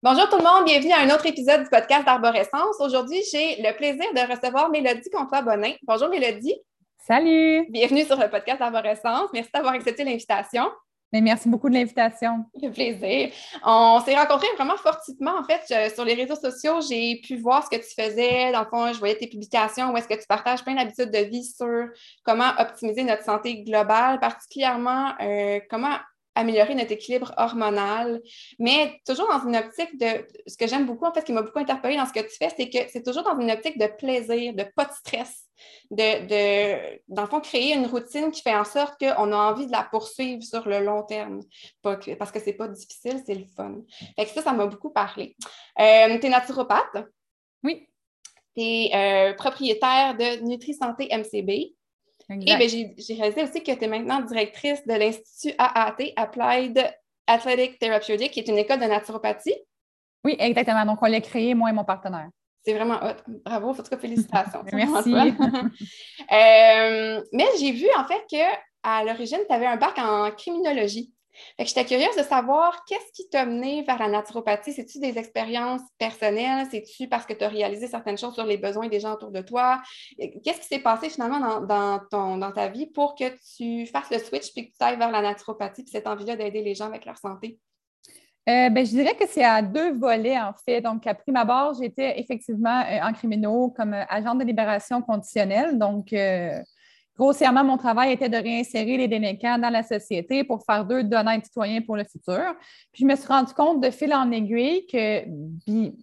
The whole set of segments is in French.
Bonjour tout le monde, bienvenue à un autre épisode du podcast d'Arborescence. Aujourd'hui, j'ai le plaisir de recevoir Mélodie Comtois-Bonin. Bonjour Mélodie. Salut. Bienvenue sur le podcast d'Arborescence. Merci d'avoir accepté l'invitation. Mais merci beaucoup de l'invitation. Le plaisir. On s'est rencontrés vraiment fortuitement, en fait, sur les réseaux sociaux. J'ai pu voir ce que tu faisais. Dans le fond, je voyais tes publications où est-ce que tu partages plein d'habitudes de vie sur comment optimiser notre santé globale, particulièrement euh, comment améliorer notre équilibre hormonal, mais toujours dans une optique de, ce que j'aime beaucoup, en fait, ce qui m'a beaucoup interpellé dans ce que tu fais, c'est que c'est toujours dans une optique de plaisir, de pas de stress, de, de dans le fond, créer une routine qui fait en sorte qu'on a envie de la poursuivre sur le long terme, parce que c'est pas difficile, c'est le fun. Fait que ça, ça m'a beaucoup parlé. Euh, tu es naturopathe? Oui. Tu es euh, propriétaire de Nutri-Santé MCB. Et ben, j'ai réalisé aussi que tu es maintenant directrice de l'Institut AAT, Applied Athletic Therapeutic, qui est une école de naturopathie. Oui, exactement. Donc, on l'a créé, moi et mon partenaire. C'est vraiment hot. Bravo, en tout cas, félicitations. Merci. euh, mais j'ai vu en fait qu'à l'origine, tu avais un bac en criminologie. Fait que j'étais curieuse de savoir qu'est-ce qui t'a mené vers la naturopathie? C'est-tu des expériences personnelles? C'est-tu parce que tu as réalisé certaines choses sur les besoins des gens autour de toi? Qu'est-ce qui s'est passé finalement dans, ton, dans ta vie pour que tu fasses le switch puis que tu ailles vers la naturopathie puis cette envie-là d'aider les gens avec leur santé? Euh, ben, je dirais que c'est à deux volets, en fait. Donc, à prime abord, j'étais effectivement euh, en criminaux comme euh, agent de libération conditionnelle. Donc, Grossièrement, mon travail était de réinsérer les délinquants dans la société pour faire d'eux d'honnêtes citoyens pour le futur. Puis je me suis rendu compte de fil en aiguille que,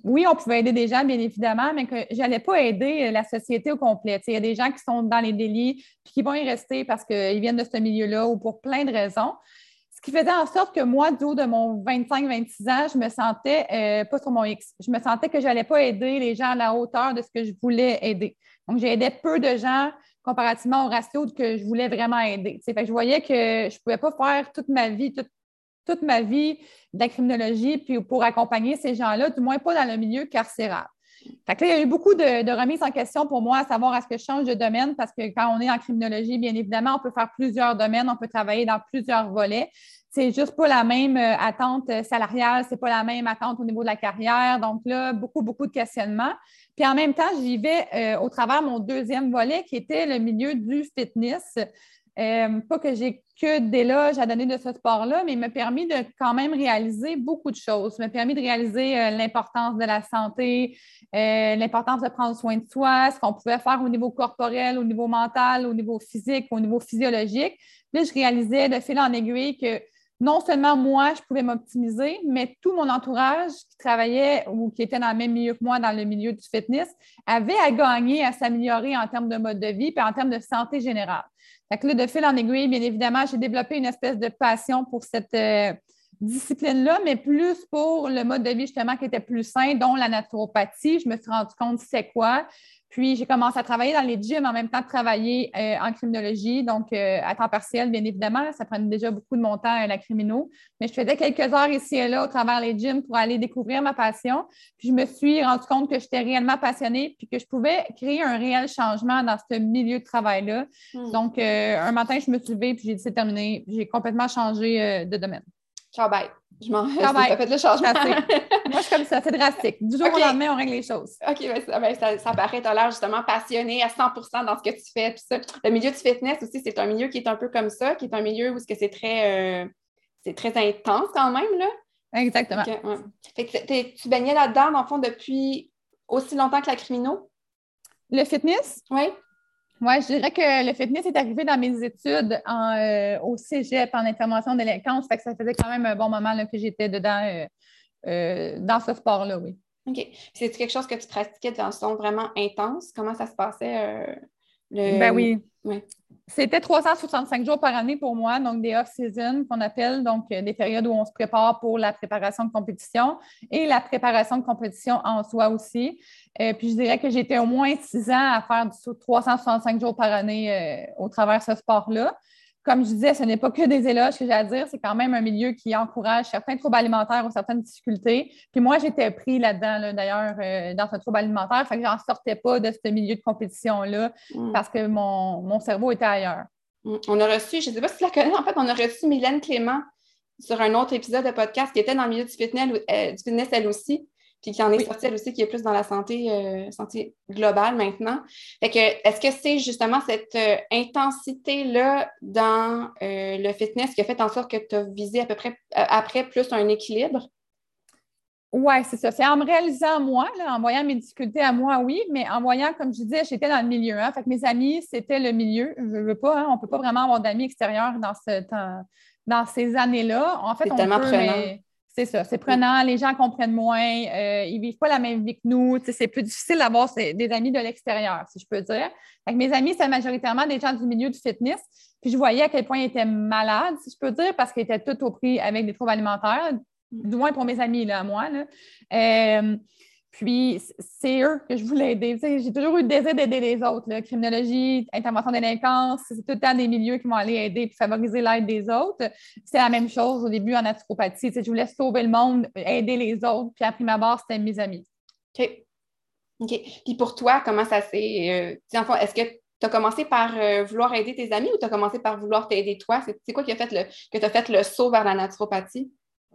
oui, on pouvait aider des gens, bien évidemment, mais que je n'allais pas aider la société au complet. Il y a des gens qui sont dans les délits puis qui vont y rester parce qu'ils viennent de ce milieu-là ou pour plein de raisons. Ce qui faisait en sorte que moi, du haut de mon 25-26 ans, je me sentais, euh, pas sur mon X, je me sentais que je n'allais pas aider les gens à la hauteur de ce que je voulais aider. Donc, j'aidais peu de gens comparativement au ratio que je voulais vraiment aider. Je voyais que je ne pouvais pas faire toute ma vie, toute, ma vie de la criminologie puis pour accompagner ces gens-là, du moins pas dans le milieu carcéral. Fait il y a eu beaucoup de, remises en question pour moi à savoir est-ce que je change de domaine? Parce que quand on est en criminologie, bien évidemment, on peut faire plusieurs domaines, on peut travailler dans plusieurs volets. C'est juste pas la même euh, attente salariale, c'est pas la même attente au niveau de la carrière. Donc là, beaucoup, beaucoup de questionnements. Puis en même temps, j'y vais euh, au travers mon deuxième volet qui était le milieu du fitness. Euh, pas que j'ai que d'éloges à donner de ce sport-là, mais il m'a permis de quand même réaliser beaucoup de choses. Il m'a permis de réaliser euh, l'importance de la santé, l'importance de prendre soin de soi, ce qu'on pouvait faire au niveau corporel, au niveau mental, au niveau physique, au niveau physiologique. Puis je réalisais de fil en aiguille que non seulement moi, je pouvais m'optimiser, mais tout mon entourage qui travaillait ou qui était dans le même milieu que moi, dans le milieu du fitness, avait à gagner, à s'améliorer en termes de mode de vie et en termes de santé générale. Fait que là, de fil en aiguille, bien évidemment, j'ai développé une espèce de passion pour cette euh, discipline-là, mais plus pour le mode de vie justement qui était plus sain, dont la naturopathie. Je me suis rendu compte c'est quoi? Puis, j'ai commencé à travailler dans les gyms en même temps de travailler euh, en criminologie, donc euh, à temps partiel, bien évidemment. Ça prenait déjà beaucoup de mon temps, euh, la crimino. Mais je faisais quelques heures ici et là au travers les gyms pour aller découvrir ma passion. Puis, je me suis rendu compte que j'étais réellement passionnée puis que je pouvais créer un réel changement dans ce milieu de travail-là. Hmm. Donc, un matin, je me suis levée puis j'ai dit c'est terminé. J'ai complètement changé de domaine. Je m'en vais. fait le changement. Moi, je suis comme ça, c'est drastique. Du jour au lendemain, on règle les choses. OK, ben, ça, ben, ça, ça, paraît, tu as l'air justement passionné à 100 dans ce que tu fais. ça. Le milieu du fitness aussi, c'est un milieu qui est un peu comme ça, qui est un milieu où c'est très, euh, c'est très intense quand même. Là. Exactement. fait que tu baignais là-dedans, dans le fond, depuis aussi longtemps que la crimino? Le fitness? Oui. Oui, je dirais que le fitness est arrivé dans mes études en, euh, au cégep en intervention délinquance. Fait que ça faisait quand même un bon moment que j'étais dedans euh, euh, dans ce sport-là, oui. OK. C'est quelque chose que tu pratiquais de façon vraiment intense? Comment ça se passait? Le... Ben oui. oui. C'était 365 jours par année pour moi, donc des off-season qu'on appelle, donc des périodes où on se prépare pour la préparation de compétition et la préparation de compétition en soi aussi. Euh, puis je dirais que j'étais au moins six ans à faire du 365 jours par année euh, au travers de ce sport-là. Comme je disais, ce n'est pas que des éloges que j'ai à dire, c'est quand même un milieu qui encourage certains troubles alimentaires ou certaines difficultés. Puis moi, j'étais pris là-dedans, d'ailleurs, euh, dans ce trouble alimentaire, fait que j'en sortais pas de ce milieu de compétition-là mm. parce que mon, mon, cerveau était ailleurs. Mm. On a reçu, je ne sais pas si tu la connais, en fait, on a reçu Mylène Clément sur un autre épisode de podcast qui était dans le milieu du fitness, euh, du fitness elle aussi, puis qui en est sortie elle aussi, qui est plus dans la santé, euh, santé globale maintenant. Fait que, est-ce que c'est justement cette euh, intensité-là dans le fitness qui a fait en sorte que tu as visé à peu près après plus un équilibre? Oui, c'est ça. C'est en me réalisant moi, en voyant mes difficultés à moi, oui, mais en voyant, comme je disais, j'étais dans le milieu. Hein, fait que mes amis, c'était le milieu. Je veux pas, hein, on ne peut pas vraiment avoir d'amis extérieurs dans, ce, dans, ces années-là. En fait, c'est tellement prenant. C'est ça, c'est prenant, les gens comprennent moins, euh, ils ne vivent pas la même vie que nous. C'est plus difficile d'avoir des amis de l'extérieur, si je peux dire. Fait mes amis, c'est majoritairement des gens du milieu du fitness. Puis je voyais à quel point ils étaient malades, si je peux dire, parce qu'ils étaient tous au prix avec des troubles alimentaires, du moins pour mes amis, là, moi. Là. Euh, puis, c'est eux que je voulais aider. J'ai toujours eu le désir d'aider les autres. Là. Criminologie, intervention délinquance, c'est tout le temps des milieux qui vont aller aider et favoriser l'aide des autres. C'est la même chose au début en naturopathie. Je voulais sauver le monde, aider les autres. Puis, après ma barre, c'était mes amis. OK. OK. Puis, pour toi, comment ça s'est. Euh, est-ce que tu as commencé par euh, vouloir aider tes amis ou tu as commencé par vouloir t'aider toi? C'est quoi qui a fait le, que tu as fait le saut vers la naturopathie?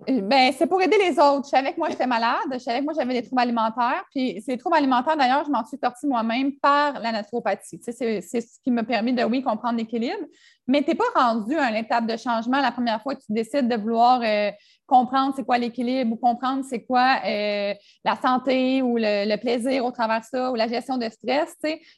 Ben, c'est pour aider les autres. Je savais que moi, j'étais malade. Je savais que moi, j'avais des troubles alimentaires. Puis ces troubles alimentaires, d'ailleurs, je m'en suis sortie moi-même par la naturopathie. c'est ce qui m'a permis de, oui, comprendre l'équilibre. Mais tu n'es pas rendu à une étape de changement la première fois que tu décides de vouloir euh, comprendre c'est quoi l'équilibre ou comprendre c'est quoi euh, la santé ou le, plaisir au travers de ça ou la gestion de stress.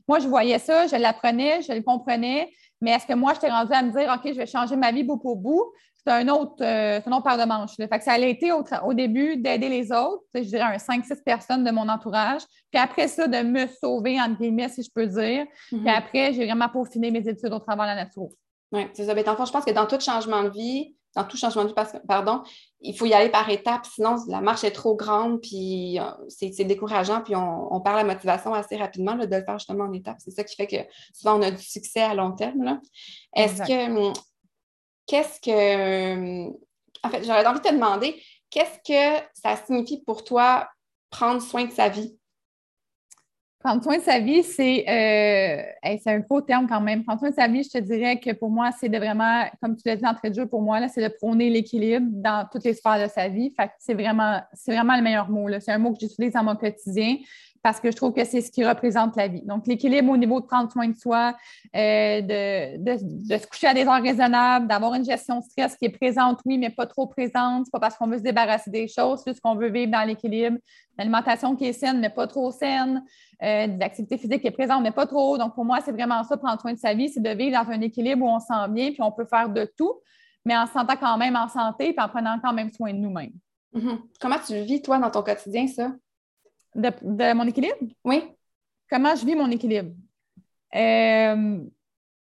Moi, je voyais ça, je l'apprenais, je le comprenais. Mais est-ce que moi, je t'ai rendu à me dire, OK, je vais changer ma vie bout pour bout? c'est un autre, euh, un autre paire de manches. Fait que ça a été au, début d'aider les autres, je dirais un 5-6 personnes de mon entourage. Puis après ça, de me sauver, entre guillemets, si je peux dire. Puis mhm. après, j'ai vraiment peaufiné mes études au travers de la nature. Oui, c'est ça. Mais en je pense que dans tout changement de vie, dans tout changement de vie, pardon, il faut y aller par étapes, sinon la marche est trop grande, puis euh, c'est décourageant, puis on, perd la motivation assez rapidement de le faire justement en étapes. C'est ça qui fait que souvent on a du succès à long terme. Est-ce que hum, qu'est-ce que. En fait, j'aurais envie de te demander, qu'est-ce que ça signifie pour toi prendre soin de sa vie? Prendre soin de sa vie, c'est euh, un gros terme quand même. Prendre soin de sa vie, je te dirais que pour moi, c'est de vraiment, comme tu l'as dit d'entrée de jeu, pour moi, c'est de prôner l'équilibre dans toutes les sphères de sa vie. Fait c'est vraiment, c'est vraiment le meilleur mot. C'est un mot que j'utilise dans mon quotidien parce que je trouve que c'est ce qui représente la vie. Donc, l'équilibre au niveau de prendre soin de soi, euh, de, se coucher à des heures raisonnables, d'avoir une gestion de stress qui est présente, oui, mais pas trop présente. C'est pas parce qu'on veut se débarrasser des choses, c'est qu'on veut vivre dans l'équilibre. L'alimentation qui est saine, mais pas trop saine. Euh, des activités physiques qui est présente, mais pas trop. Donc, pour moi, c'est vraiment ça, prendre soin de sa vie, c'est de vivre dans un équilibre où on sent bien, puis on peut faire de tout, mais en se sentant quand même en santé, puis en prenant quand même soin de nous-mêmes. Mm-hmm. Comment tu vis, toi, dans ton quotidien, ça? De, mon équilibre? Oui. Comment je vis mon équilibre? Euh,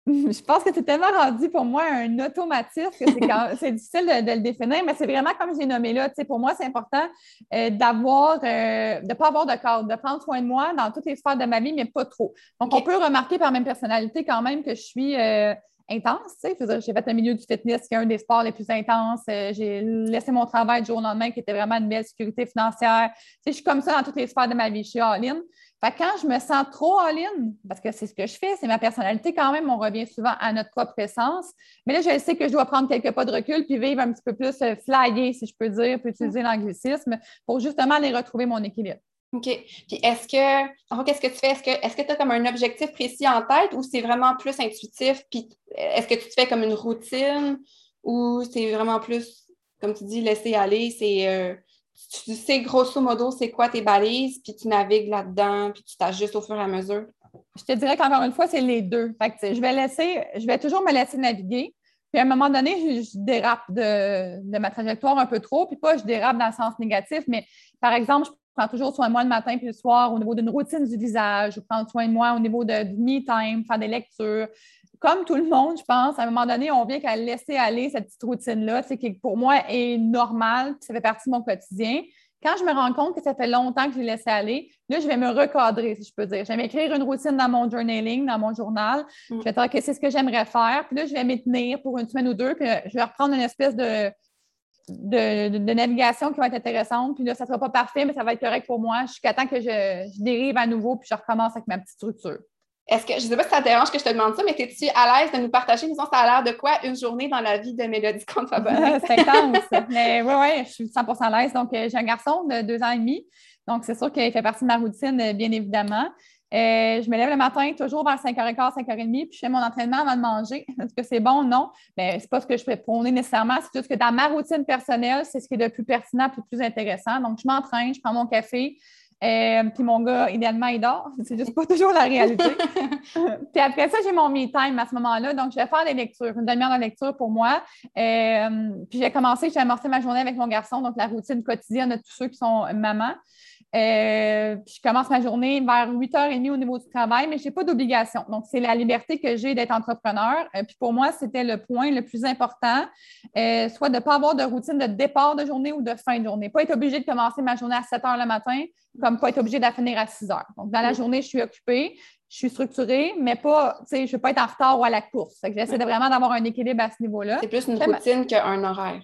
je pense que c'est tellement rendu pour moi un automatisme que c'est difficile de, le définir, mais c'est vraiment comme j'ai nommé là. Pour moi, c'est important euh, d'avoir, euh, de ne pas avoir de cadre, de prendre soin de moi dans toutes les sphères de ma vie, mais pas trop. Donc, on peut remarquer par ma personnalité quand même que je suis intense. J'ai fait un milieu du fitness qui est un des sports les plus intenses. Euh, j'ai laissé mon travail du jour au lendemain qui était vraiment une belle sécurité financière. je suis comme ça dans toutes les sphères de ma vie. Je suis all-in. quand je me sens trop all-in, parce que c'est ce que je fais, c'est ma personnalité quand même, on revient souvent à notre propre essence. Mais là, je sais que je dois prendre quelques pas de recul puis vivre un petit peu plus euh, flyer, si je peux dire, puis utiliser l'anglicisme pour justement aller retrouver mon équilibre. OK. Puis est-ce que, qu'est-ce que tu fais? Est-ce que tu as comme un objectif précis en tête ou c'est vraiment plus intuitif? Puis est-ce que tu te fais comme une routine ou c'est vraiment plus, comme tu dis, laisser aller? C'est, euh, tu sais grosso modo c'est quoi tes balises, puis tu navigues là-dedans, puis tu t'ajustes au fur et à mesure? Je te dirais qu'encore une fois, c'est les deux. Fait que, je vais laisser, je vais toujours me laisser naviguer. Puis à un moment donné, je, dérape de, de, ma trajectoire un peu trop, puis pas je dérape dans le sens négatif, mais par exemple, je prends toujours soin de moi le matin puis le soir au niveau d'une routine du visage, je prends soin de moi au niveau de, me-time, faire des lectures. Comme tout le monde, je pense, à un moment donné, on vient qu'à laisser aller cette petite routine-là, qui pour moi est normale, ça fait partie de mon quotidien. Quand je me rends compte que ça fait longtemps que je l'ai laissé aller, là, je vais me recadrer, si je peux dire. Je vais m'écrire une routine dans mon journaling, dans mon journal. Mm. Je vais dire, que c'est ce que j'aimerais faire. Puis là, je vais m'y tenir pour une semaine ou deux. Puis je vais reprendre une espèce de, de, navigation qui va être intéressante. Puis là, ça ne sera pas parfait, mais ça va être correct pour moi. Je suis temps que je, dérive à nouveau puis je recommence avec ma petite structure. Est-ce que, je ne sais pas si ça te dérange que je te demande ça, mais es-tu à l'aise de nous partager, disons, ça a l'air de quoi une journée dans la vie de Mélodie quand C'est intense. mais oui, oui, je suis 100 à l'aise. Donc, euh, j'ai un garçon de deux ans et demi. Donc, c'est sûr qu'il fait partie de ma routine, euh, bien évidemment. Euh, je me lève le matin toujours vers 5h15, 5h30, puis je fais mon entraînement avant de manger. Est-ce que c'est bon? Non. Mais ce n'est pas ce que je fais prôner nécessairement. C'est juste que dans ma routine personnelle, c'est ce qui est le plus pertinent et le plus intéressant. Donc, je m'entraîne, je prends mon café, euh, puis mon gars, idéalement, il dort. C'est juste pas toujours la réalité. puis après ça, j'ai mon me time à ce moment-là. Donc, je vais faire des lectures, une demi-heure de lecture pour moi. Euh, puis j'ai commencé, j'ai amorcé ma journée avec mon garçon, donc la routine quotidienne de tous ceux qui sont mamans. Euh, puis je commence ma journée vers 8h30 au niveau du travail, mais je n'ai pas d'obligation. Donc, c'est la liberté que j'ai d'être entrepreneur. puis pour moi, c'était le point le plus important, soit de ne pas avoir de routine de départ de journée ou de fin de journée. Pas être obligé de commencer ma journée à 7 h le matin, comme pas être obligé de la finir à 6 heures. Donc, dans la journée, je suis occupée, je suis structurée, mais pas, tu sais, je ne veux pas être en retard ou à la course. J'essaie de vraiment d'avoir un équilibre à ce niveau-là. C'est plus une routine qu'un horaire.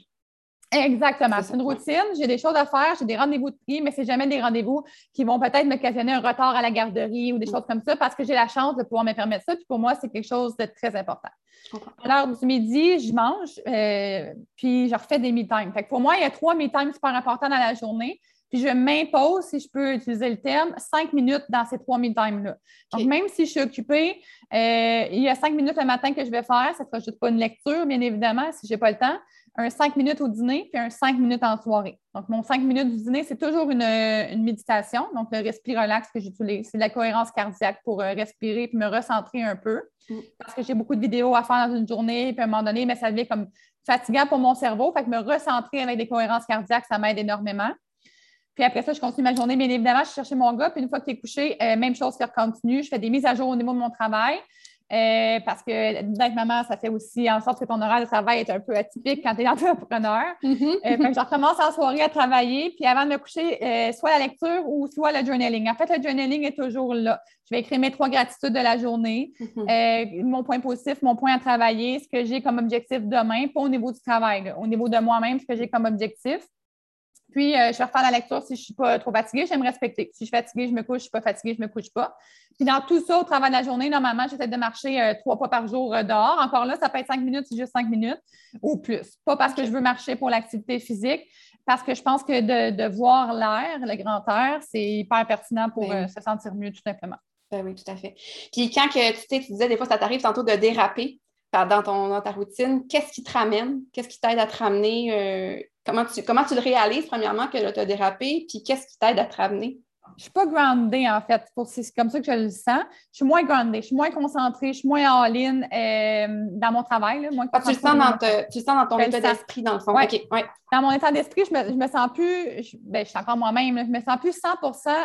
Exactement. C'est une routine. J'ai des choses à faire, j'ai des rendez-vous de prix, mais ce n'est jamais des rendez-vous qui vont peut-être me occasionner un retard à la garderie ou des mm. choses comme ça parce que j'ai la chance de pouvoir me permettre ça. Puis pour moi, c'est quelque chose de très important. À l'heure du midi, je mange, euh, puis je refais des me-time. pour moi, il y a trois me-time super importants dans la journée. Puis je m'impose, si je peux utiliser le terme, cinq minutes dans ces trois me-time-là. Donc, même si je suis occupée, euh, il y a cinq minutes le matin que je vais faire. Ça ne sera juste pas une lecture, bien évidemment, si je n'ai pas le temps. Un cinq minutes au dîner, puis un cinq minutes en soirée. Donc, mon cinq minutes du dîner, c'est toujours une, méditation. Donc, le respire relax que j'utilise, c'est la cohérence cardiaque pour euh, respirer puis me recentrer un peu. Mm. Parce que j'ai beaucoup de vidéos à faire dans une journée, puis à un moment donné, mais ça devient comme fatigant pour mon cerveau. Fait que me recentrer avec des cohérences cardiaques, ça m'aide énormément. Puis après ça, je continue ma journée. Bien évidemment, je cherche mon gars. Puis une fois qu'il est couché, euh, même chose, faire continue. Je fais des mises à jour au niveau de mon travail. Euh, parce que d'être maman, ça fait aussi en sorte que ton horaire de travail est un peu atypique quand tu es entrepreneur. Euh, je recommence en soirée à travailler, puis avant de me coucher, soit la lecture ou soit le journaling. En fait, le journaling est toujours là. Je vais écrire mes trois gratitudes de la journée, mm-hmm. mon point positif, mon point à travailler, ce que j'ai comme objectif demain, pas au niveau du travail, au niveau de moi-même, ce que j'ai comme objectif. Puis, euh, je vais refaire la lecture si je ne suis pas trop fatiguée. J'aime respecter. Si je suis fatiguée, je me couche. Si je ne suis pas fatiguée, je ne me couche pas. Puis, dans tout ça, au travail de la journée, normalement, j'essaie de marcher euh, trois fois par jour euh, dehors. Encore là, ça peut être cinq minutes, c'est juste cinq minutes ou plus. Pas parce que je veux marcher pour l'activité physique, parce que je pense que de, voir l'air, le grand air, c'est hyper pertinent pour ben se sentir mieux, tout simplement. Ben oui, tout à fait. Puis, quand que, tu, tu disais, des fois, ça t'arrive tantôt de déraper dans, ton, dans ta routine, qu'est-ce qui te ramène? Qu'est-ce qui t'aide à te ramener Comment tu, comment tu le réalises, premièrement, que tu as dérapé, puis qu'est-ce qui t'aide à te ramener? Je ne suis pas groundée, en fait. C'est comme ça que je le sens. Je suis moins groundée, je suis moins concentrée, je suis moins en ligne euh, dans mon travail. Là, ah, tu, le sens dans tu sens dans ton état d'esprit, dans le fond. Ouais. ouais. Dans mon état d'esprit, je me, me sens plus, je, ben, je suis encore moi-même, je me sens plus 100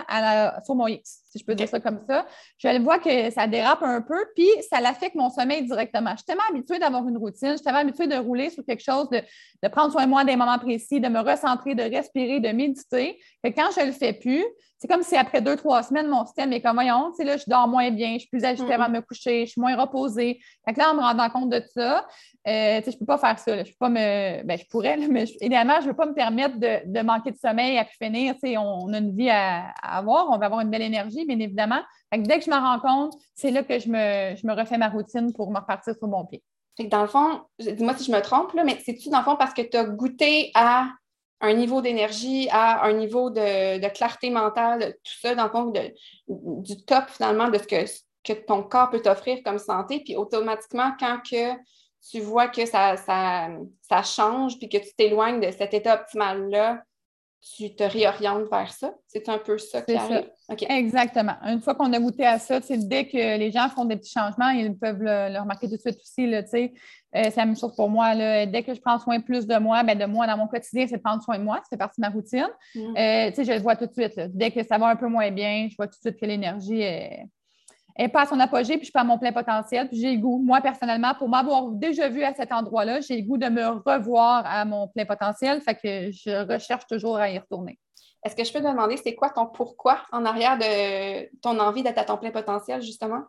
à sur mon X, si je peux dire ça comme ça. Je vois que ça dérape un peu, puis ça l'affecte mon sommeil directement. Je suis tellement habituée d'avoir une routine, je suis tellement habituée de rouler sur quelque chose, de, de prendre soin de moi à des moments précis, de me recentrer, de respirer, de méditer, que quand je ne le fais plus, c'est comme si après deux, trois semaines, mon système est comme, voyons, tu sais, là, je dors moins bien, je suis plus agitée avant de me coucher, je suis moins reposée. Fait que là, en me rendant compte de ça, euh, tu sais, je ne peux pas faire ça. Je peux pas me. Ben, je pourrais, mais idéalement, je ne veux pas me permettre de, manquer de sommeil à pu finir. Tu sais, on, a une vie à, avoir, on va avoir une belle énergie, bien évidemment. Fait que dès que je me rends compte, c'est là que je me, je me refais ma routine pour me repartir sur mon pied. Fait que dans le fond, dis-moi si je me trompe, là, mais c'est-tu dans le fond parce que tu as goûté à un niveau d'énergie, à un niveau de, clarté mentale, tout ça, dans le fond, du top finalement de ce que, ton corps peut t'offrir comme santé. Puis automatiquement, quand tu vois que ça, ça, ça change, puis que tu t'éloignes de cet état optimal-là, tu te réorientes vers ça? C'est un peu ça qui arrive? Exactement. Une fois qu'on a goûté à ça, dès que les gens font des petits changements, ils peuvent le, remarquer tout de suite aussi. Là, euh, c'est la même chose pour moi. Là. Dès que je prends soin plus de moi, ben, de moi dans mon quotidien, c'est de prendre soin de moi. C'est partie de ma routine. Mm. Euh, je le vois tout de suite. Dès que ça va un peu moins bien, je vois tout de suite que l'énergie est n'est pas à son apogée, puis je suis pas à mon plein potentiel, puis j'ai le goût, moi personnellement, pour m'avoir déjà vu à cet endroit-là, j'ai le goût de me revoir à mon plein potentiel, fait que je recherche toujours à y retourner. Est-ce que je peux te demander, c'est quoi ton pourquoi en arrière de ton envie d'être à ton plein potentiel, justement?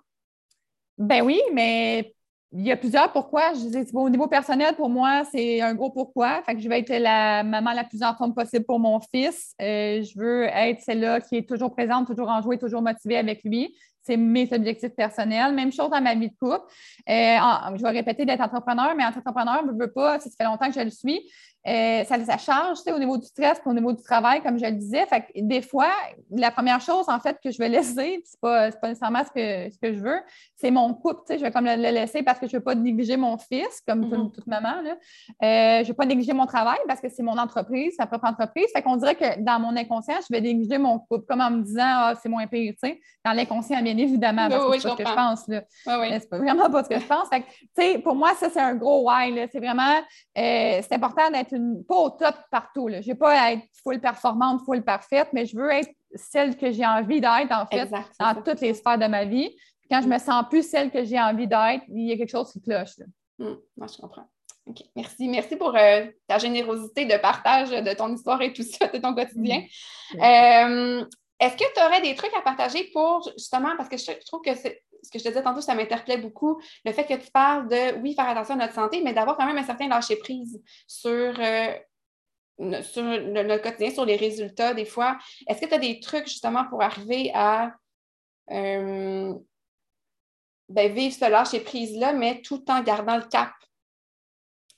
Ben oui, mais il y a plusieurs pourquoi. Je au niveau personnel, pour moi, c'est un gros pourquoi. Fait que je vais être la maman la plus en forme possible pour mon fils. Euh, je veux être celle-là qui est toujours présente, toujours en enjouée, toujours motivée avec lui c'est mes objectifs personnels. Même chose dans ma vie de couple. Euh, je vais répéter d'être entrepreneur, mais entrepreneur, je ne veux pas, ça fait longtemps que je le suis. Euh, ça, ça, charge au niveau du stress au niveau du travail, comme je le disais. Fait des fois, la première chose, en fait, que je vais laisser, ce n'est pas, pas, nécessairement ce que, ce que je veux, c'est mon couple. Je vais comme le, laisser parce que je ne veux pas négliger mon fils, comme mm-hmm. toute, maman. Là. Euh, je ne veux pas négliger mon travail parce que c'est mon entreprise, sa propre entreprise. Fait qu'on dirait que dans mon inconscient, je vais négliger mon couple, comme en me disant Ah, c'est moins pire. Dans l'inconscient, bien évidemment, parce que c'est ce que je pense. Là. C'est pas vraiment pas ce que je pense. Fait pour moi, ça, c'est un gros why. C'est vraiment euh, c'est important d'être pas au top partout. Je n'ai pas à être full performante, full parfaite, mais je veux être celle que j'ai envie d'être, en fait, dans toutes les sphères de ma vie. quand je me sens plus celle que j'ai envie d'être, il y a quelque chose qui cloche. Hum, moi, je comprends. OK. Merci. Merci pour euh, ta générosité de partage de ton histoire et tout ça, de ton quotidien. Hum. Euh, est-ce que tu aurais des trucs à partager pour justement, parce que je, trouve que ce que je te disais tantôt, ça m'interpellait beaucoup, le fait que tu parles de, oui, faire attention à notre santé, mais d'avoir quand même un certain lâcher-prise sur, euh, sur le, quotidien, sur les résultats des fois. Est-ce que tu as des trucs justement pour arriver à euh, ben, vivre ce lâcher-prise-là, mais tout en gardant le cap?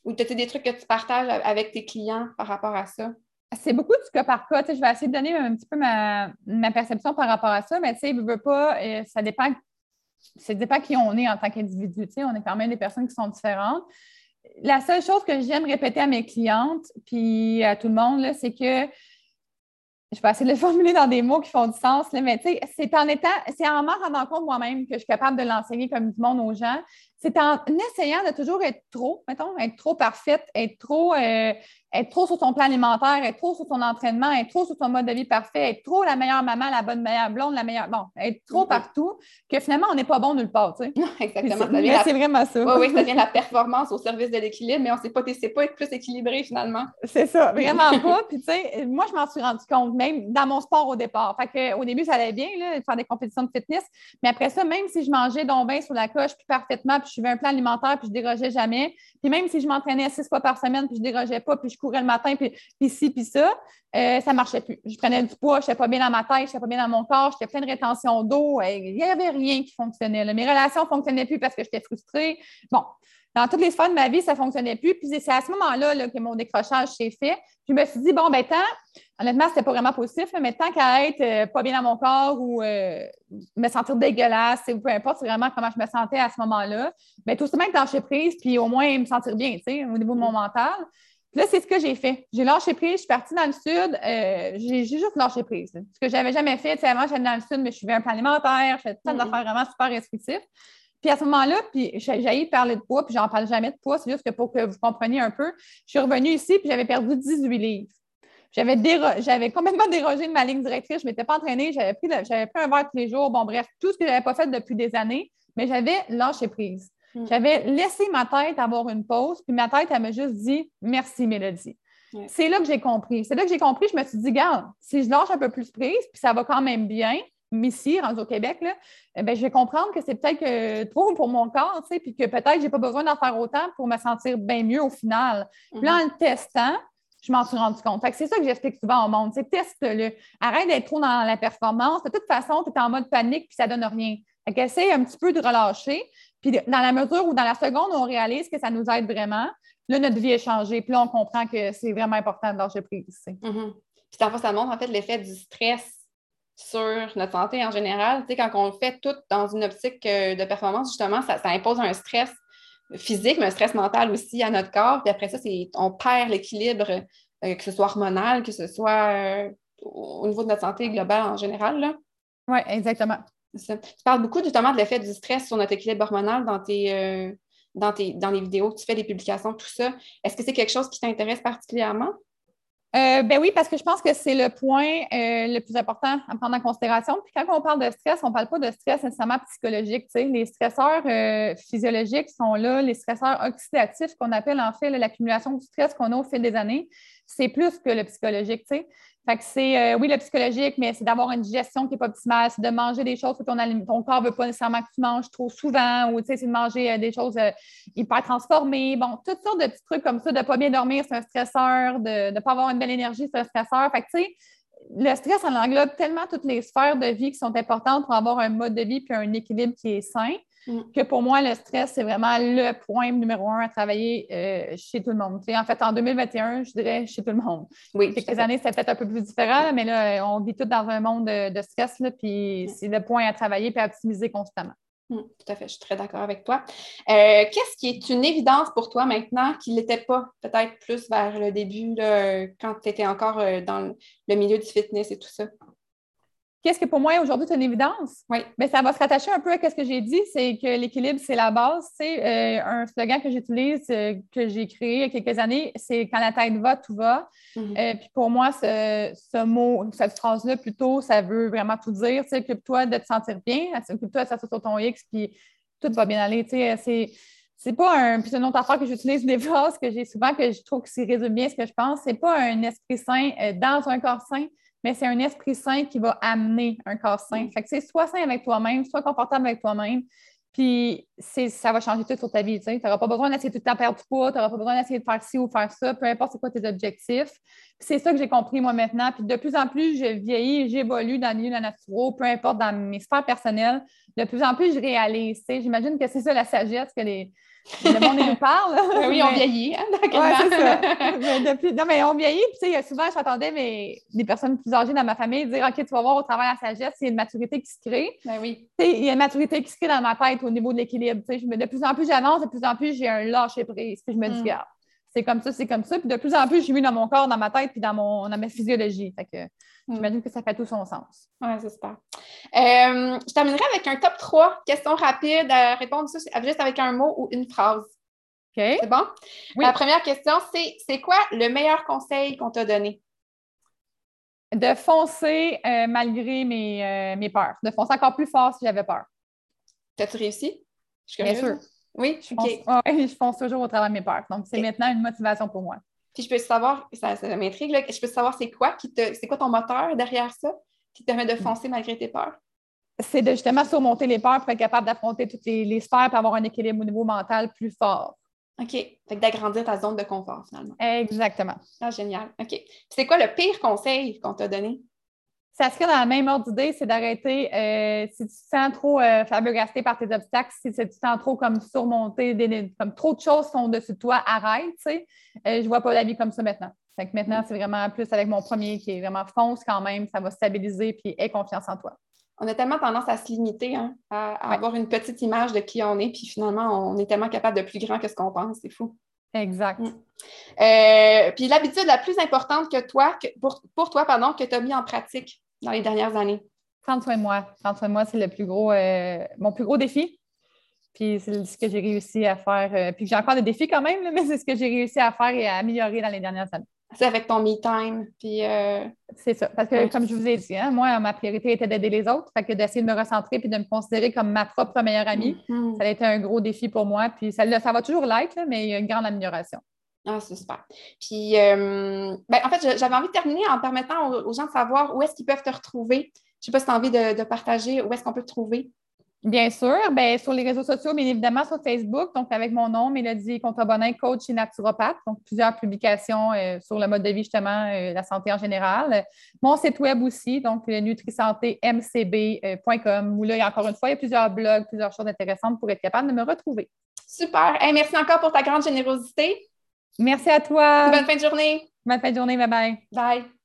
Ou as-tu des trucs que tu partages avec tes clients par rapport à ça? C'est beaucoup du cas par cas. je vais essayer de donner un petit peu ma, perception par rapport à ça, mais tu sais, veux pas, euh, ça dépend, ça dépend qui on est en tant qu'individu. on est quand même des personnes qui sont différentes. La seule chose que j'aime répéter à mes clientes, puis à tout le monde, c'est que je vais essayer de le formuler dans des mots qui font du sens, mais c'est en étant, c'est en m'en rendant compte moi-même que je suis capable de l'enseigner comme du monde aux gens c'est en essayant de toujours être trop, mettons, être trop parfaite, être trop, euh, être trop sur son plan alimentaire, être trop sur son entraînement, être trop sur son mode de vie parfait, être trop la meilleure maman, la bonne meilleure blonde, la meilleure. Bon, être trop mm-hmm. partout, que finalement, on n'est pas bon nulle part, tu sais. Exactement. C'est vraiment ça. Oui, oui, ça devient la performance au service de l'équilibre, mais on ne sait pas, pas être plus équilibré finalement. C'est ça, vraiment pas. Puis, tu sais, moi, je m'en suis rendu compte, même dans mon sport au départ. Fait que, au début, ça allait bien, là, faire des compétitions de fitness, mais après ça, même si je mangeais donc bien sur la coche, puis parfaitement, je suivais un plan alimentaire, puis je dérogeais jamais. Puis même si je m'entraînais six fois par semaine, puis je dérogeais pas, puis je courais le matin, puis, puis ci, puis ça, euh, ça marchait plus. Je prenais du poids, je n'étais pas bien dans ma tête, je n'étais pas bien dans mon corps, j'étais plein de rétention d'eau. Euh, il n'y avait rien qui fonctionnait. Mes relations ne fonctionnaient plus parce que j'étais frustrée. Bon, dans toutes les sphères de ma vie, ça ne fonctionnait plus. Puis c'est à ce moment-là que mon décrochage s'est fait. Puis je me suis dit, bon, ben tant, honnêtement, ce n'était pas vraiment positif, mais tant qu'à être euh, pas bien dans mon corps ou euh, me sentir dégueulasse, ou peu importe vraiment comment je me sentais à ce moment-là, bien, tout simplement lâcher prise, puis au moins me sentir bien, tu sais, au niveau de mon mental. Puis là, c'est ce que j'ai fait. J'ai lâché prise, je suis partie dans le sud, euh, j'ai juste lâché prise. Ce que je n'avais jamais fait, tu sais, avant, j'allais dans le sud, mais je suivais un plan alimentaire, je faisais plein d'affaires vraiment super restrictives. Puis à ce moment-là, puis j'ai parler de poids, puis j'en parle jamais de poids, c'est juste que pour que vous compreniez un peu, je suis revenue ici, puis j'avais perdu 18 livres. J'avais, j'avais complètement dérogé de ma ligne directrice, je ne m'étais pas entraînée, j'avais pris, j'avais pris un verre tous les jours, bon bref, tout ce que je n'avais pas fait depuis des années, mais j'avais lâché prise. Hmm. J'avais laissé ma tête avoir une pause, puis ma tête, elle m'a juste dit merci, Mélodie. C'est là que j'ai compris. C'est là que j'ai compris, je me suis dit, regarde, si je lâche un peu plus prise, puis ça va quand même bien, ici, rendu au Québec, là, eh ben, je vais comprendre que c'est peut-être trop pour mon corps, puis que peut-être que je n'ai pas besoin d'en faire autant pour me sentir bien mieux au final. Puis là, en le testant, je m'en suis rendu compte. c'est ça que j'explique souvent au monde. C'est teste-le. Arrête d'être trop dans la performance. De toute façon, tu es en mode panique puis ça ne donne rien. Fait essaye un petit peu de relâcher. Puis dans la mesure où dans la seconde, on réalise que ça nous aide vraiment, là, notre vie est changée. Puis là, on comprend que c'est vraiment important de lâcher prise. Mm-hmm. Puis ça montre en fait l'effet du stress sur notre santé en général. Tu sais, quand on fait tout dans une optique euh, de performance, justement, ça, impose un stress physique, mais un stress mental aussi à notre corps. Puis après ça, on perd l'équilibre, euh, que ce soit hormonal, que ce soit euh, au niveau de notre santé globale en général. Oui, exactement. Tu parles beaucoup justement de l'effet du stress sur notre équilibre hormonal dans tes, dans, tes, dans les vidéos que tu fais, les publications, tout ça. Est-ce que c'est quelque chose qui t'intéresse particulièrement? Euh, ben oui, parce que je pense que c'est le point euh, le plus important à prendre en considération. Puis quand on parle de stress, on ne parle pas de stress nécessairement psychologique. Les stresseurs euh, physiologiques sont là, les stresseurs oxydatifs qu'on appelle en fait l'accumulation du stress qu'on a au fil des années, c'est plus que le psychologique. Fait que c'est, euh, oui, le psychologique, mais c'est d'avoir une digestion qui n'est pas optimale, c'est de manger des choses que ton, corps ne veut pas nécessairement que tu manges trop souvent, ou c'est de manger euh, des choses euh, hyper transformées. Bon, toutes sortes de petits trucs comme ça, de ne pas bien dormir, c'est un stresseur, de ne pas avoir une belle énergie, c'est un stresseur. Fait que, tu sais, le stress, en englobe tellement toutes les sphères de vie qui sont importantes pour avoir un mode de vie puis un équilibre qui est sain. Mm. Que pour moi, le stress, c'est vraiment le point numéro un à travailler euh, chez tout le monde. en fait, en 2021, je dirais chez tout le monde. Oui. Quelques années, c'était peut-être un peu plus différent, mais là, on vit tous dans un monde de, stress, là, puis mm. c'est le point à travailler et à optimiser constamment. Mm, tout à fait, je suis très d'accord avec toi. Euh, qu'est-ce qui est une évidence pour toi maintenant qui ne l'était pas peut-être plus vers le début, quand tu étais encore euh, dans le milieu du fitness et tout ça? Qu'est-ce que pour moi aujourd'hui c'est une évidence? Oui. Mais ça va se rattacher un peu à ce que j'ai dit, c'est que l'équilibre, c'est la base. C'est euh, un slogan que j'utilise, euh, que j'ai créé il y a quelques années, c'est quand la tête va, tout va. Mm-hmm. Euh, puis pour moi, ce, mot, cette phrase-là, plutôt, ça veut vraiment tout dire. Occupe-toi de te sentir bien, occupe-toi de s'asseoir sur ton X, puis tout va bien aller. C'est c'est pas un. Puis c'est une autre affaire que j'utilise des phrases que j'ai souvent que je trouve que c'est résume bien ce que je pense. C'est pas un esprit sain dans un corps sain, mais c'est un esprit sain qui va amener un corps sain. Mm. Fait que c'est soit sain avec toi-même, soit confortable avec toi-même. Puis ça va changer tout sur ta vie. Tu n'auras pas besoin d'essayer tout le temps de perdre du poids, tu n'auras pas besoin d'essayer de faire ci ou faire ça, peu importe c'est quoi tes objectifs. C'est ça que j'ai compris moi maintenant. Puis de plus en plus, je vieillis, j'évolue dans le milieu de la nature, peu importe dans mes sphères personnelles. De plus en plus, je réalise. J'imagine que c'est ça la sagesse que les, le monde nous parle. oui, on vieillit, hein, mais Non, mais on vieillit. Puis, souvent, j'entendais mes... des personnes plus âgées dans ma famille dire OK, tu vas voir au travers de la sagesse, il y a une maturité qui se crée. Ben oui. il y a une maturité qui se crée dans ma tête au niveau de l'équilibre. De plus en plus, j'avance, de plus en plus, j'ai un lâcher prise. Puis, je me dis, mm. c'est comme ça, c'est comme ça. Puis, de plus en plus, j'ai vu dans mon corps, dans ma tête, puis dans, mon... dans ma physiologie. Fait que. J'imagine que ça fait tout son sens. Oui, c'est super. Euh, je terminerai avec un top 3 questions rapides à répondre juste avec un mot ou une phrase. OK. C'est bon? Oui. La première question, c'est c'est quoi le meilleur conseil qu'on t'a donné? De foncer euh, malgré mes, euh, mes, peurs. De foncer encore plus fort si j'avais peur. T'as-tu réussi? Je suis Bien sûr. Oui, je, je fonce toujours au travers de mes peurs. Donc, c'est maintenant une motivation pour moi. Puis je peux savoir, ça, m'intrigue, je peux savoir c'est quoi qui te, c'est quoi ton moteur derrière ça qui te permet de foncer malgré tes peurs? C'est de justement surmonter les peurs pour être capable d'affronter toutes les, sphères et avoir un équilibre au niveau mental plus fort. OK. Fait d'agrandir ta zone de confort, finalement. Exactement. Ah, génial. OK. C'est quoi le pire conseil qu'on t'a donné? Ça serait dans la même ordre d'idée, c'est d'arrêter euh, si tu te sens trop euh, par tes obstacles, si tu te sens trop comme surmonté, comme trop de choses sont dessus de toi, arrête, tu sais. Euh, je vois pas la vie comme ça maintenant. Fait que maintenant, c'est vraiment plus avec mon premier qui est vraiment fonce quand même, ça va stabiliser puis aie confiance en toi. On a tellement tendance à se limiter, hein, à, avoir une petite image de qui on est, puis finalement, on est tellement capable de plus grand que ce qu'on pense, c'est fou. Exact. Mm. Euh, puis l'habitude la plus importante que toi, pour, pour toi, pardon, que tu as mis en pratique dans les dernières années? Prendre soin de moi. Prendre soin de moi, c'est le plus gros, euh, mon plus gros défi. Puis c'est ce que j'ai réussi à faire. Euh, puis j'ai encore des défis quand même, mais c'est ce que j'ai réussi à faire et à améliorer dans les dernières années. C'est avec ton me time. Puis euh, C'est ça. Parce que, comme je vous ai dit, hein, moi, ma priorité était d'aider les autres. Fait que d'essayer de me recentrer puis de me considérer comme ma propre meilleure amie, mm-hmm. ça a été un gros défi pour moi. Puis ça, ça va toujours l'être, mais il y a une grande amélioration. Ah, c'est super. Puis, euh, ben, en fait, j'avais envie de terminer en permettant aux, gens de savoir où est-ce qu'ils peuvent te retrouver. Je ne sais pas si tu as envie de, partager où est-ce qu'on peut te trouver. Bien sûr, bien, sur les réseaux sociaux, bien évidemment sur Facebook, donc avec mon nom, Mélodie Contrebonin, coach et naturopathe, donc plusieurs publications euh, sur le mode de vie, justement, euh, la santé en général. Mon site web aussi, donc nutrisantémcb.com, où là, il y a encore une fois, il y a plusieurs blogs, plusieurs choses intéressantes pour être capable de me retrouver. Super. merci encore pour ta grande générosité. Merci à toi. Bonne fin de journée. Bonne fin de journée. Bye bye. Bye.